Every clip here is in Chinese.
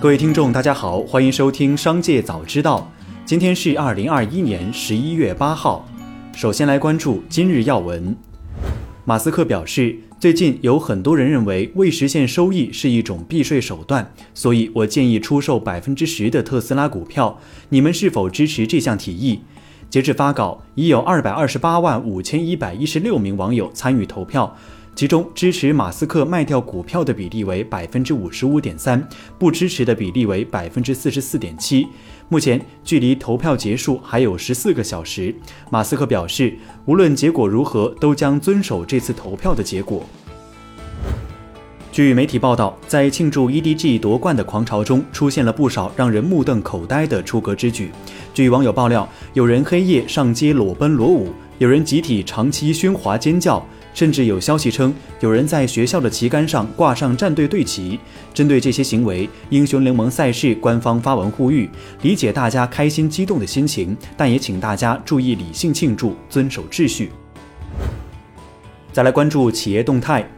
各位听众，大家好，欢迎收听《商界早知道》。今天是二零二一年十一月八号。首先来关注今日要闻。马斯克表示，最近有很多人认为未实现收益是一种避税手段，所以我建议出售百分之十的特斯拉股票。你们是否支持这项提议？截至发稿，已有二百二十八万五千一百一十六名网友参与投票。其中支持马斯克卖掉股票的比例为百分之五十五点三，不支持的比例为百分之四十四点七。目前距离投票结束还有十四个小时。马斯克表示，无论结果如何，都将遵守这次投票的结果。据媒体报道，在庆祝 EDG 夺冠的狂潮中，出现了不少让人目瞪口呆的出格之举。据网友爆料，有人黑夜上街裸奔裸舞，有人集体长期喧哗尖叫。甚至有消息称，有人在学校的旗杆上挂上战队队旗。针对这些行为，英雄联盟赛事官方发文呼吁：理解大家开心激动的心情，但也请大家注意理性庆祝，遵守秩序。再来关注企业动态。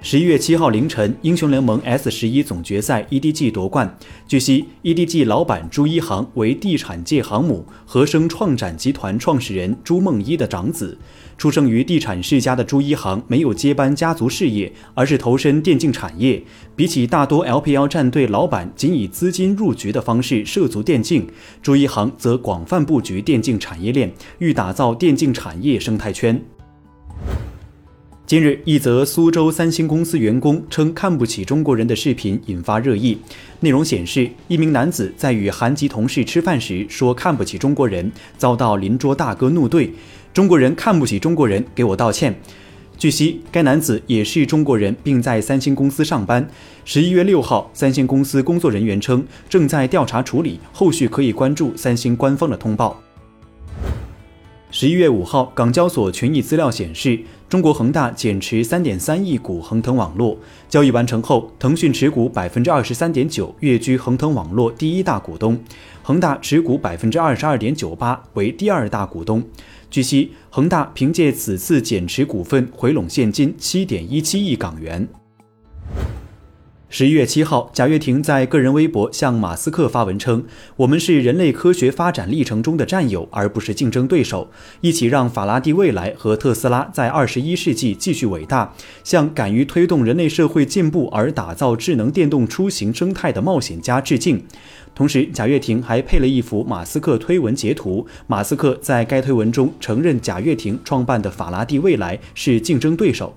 十一月七号凌晨，英雄联盟 S 十一总决赛 EDG 夺冠。据悉，EDG 老板朱一航为地产界航母和生创展集团创始人朱梦一的长子。出生于地产世家的朱一航没有接班家族事业，而是投身电竞产业。比起大多 LPL 战队老板仅以资金入局的方式涉足电竞，朱一航则广泛布局电竞产业链，欲打造电竞产业生态圈。近日，一则苏州三星公司员工称看不起中国人的视频引发热议。内容显示，一名男子在与韩籍同事吃饭时说看不起中国人，遭到邻桌大哥怒怼：“中国人看不起中国人，给我道歉。”据悉，该男子也是中国人，并在三星公司上班。十一月六号，三星公司工作人员称正在调查处理，后续可以关注三星官方的通报。十一月五号，港交所权益资料显示，中国恒大减持三点三亿股恒腾网络。交易完成后，腾讯持股百分之二十三点九，跃居恒腾网络第一大股东；恒大持股百分之二十二点九八，为第二大股东。据悉，恒大凭借此次减持股份回笼现金七点一七亿港元。十一月七号，贾跃亭在个人微博向马斯克发文称：“我们是人类科学发展历程中的战友，而不是竞争对手。一起让法拉第未来和特斯拉在二十一世纪继续伟大，向敢于推动人类社会进步而打造智能电动出行生态的冒险家致敬。”同时，贾跃亭还配了一幅马斯克推文截图。马斯克在该推文中承认，贾跃亭创办的法拉第未来是竞争对手。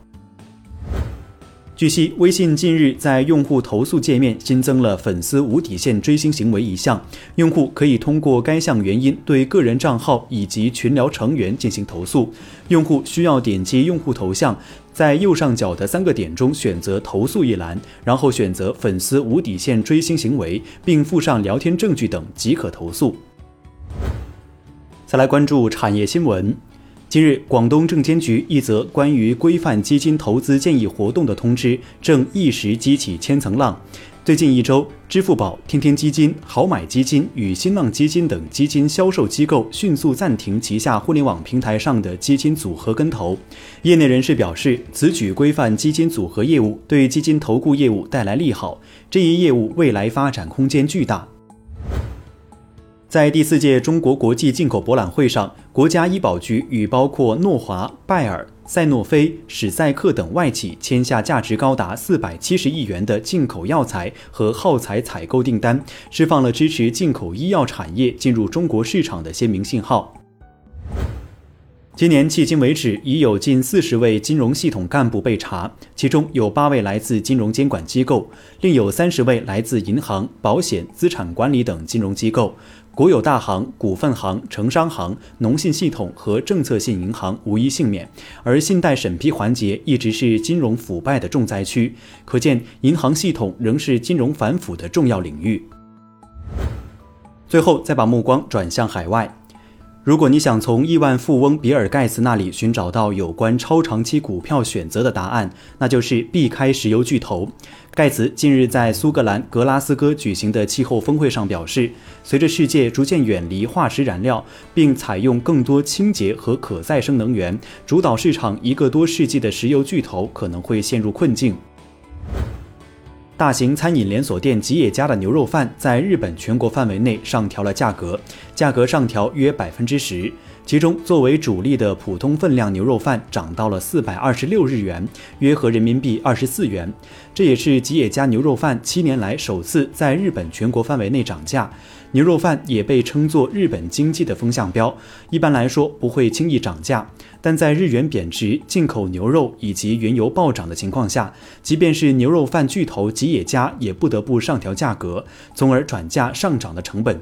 据悉，微信近日在用户投诉界面新增了粉丝无底线追星行为一项，用户可以通过该项原因对个人账号以及群聊成员进行投诉。用户需要点击用户头像，在右上角的三个点中选择投诉一栏，然后选择粉丝无底线追星行为，并附上聊天证据等即可投诉。再来关注产业新闻。近日，广东证监局一则关于规范基金投资建议活动的通知正一时激起千层浪。最近一周，支付宝、天天基金、好买基金与新浪基金等基金销售机构迅速暂停旗下互联网平台上的基金组合跟投。业内人士表示，此举规范基金组合业务，对基金投顾业务带来利好，这一业务未来发展空间巨大。在第四届中国国际进口博览会上，国家医保局与包括诺华、拜耳、赛诺菲、史赛克等外企签下价值高达四百七十亿元的进口药材和耗材采购订单，释放了支持进口医药产业进入中国市场的鲜明信号。今年迄今为止，已有近四十位金融系统干部被查，其中有八位来自金融监管机构，另有三十位来自银行、保险、资产管理等金融机构。国有大行、股份行、城商行、农信系统和政策性银行无一幸免，而信贷审批环节一直是金融腐败的重灾区。可见，银行系统仍是金融反腐的重要领域。最后，再把目光转向海外。如果你想从亿万富翁比尔·盖茨那里寻找到有关超长期股票选择的答案，那就是避开石油巨头。盖茨近日在苏格兰格拉斯哥举行的气候峰会上表示，随着世界逐渐远离化石燃料，并采用更多清洁和可再生能源，主导市场一个多世纪的石油巨头可能会陷入困境。大型餐饮连锁店吉野家的牛肉饭在日本全国范围内上调了价格，价格上调约百分之十。其中，作为主力的普通分量牛肉饭涨到了四百二十六日元，约合人民币二十四元。这也是吉野家牛肉饭七年来首次在日本全国范围内涨价。牛肉饭也被称作日本经济的风向标，一般来说不会轻易涨价。但在日元贬值、进口牛肉以及原油暴涨的情况下，即便是牛肉饭巨头吉野家也不得不上调价格，从而转嫁上涨的成本。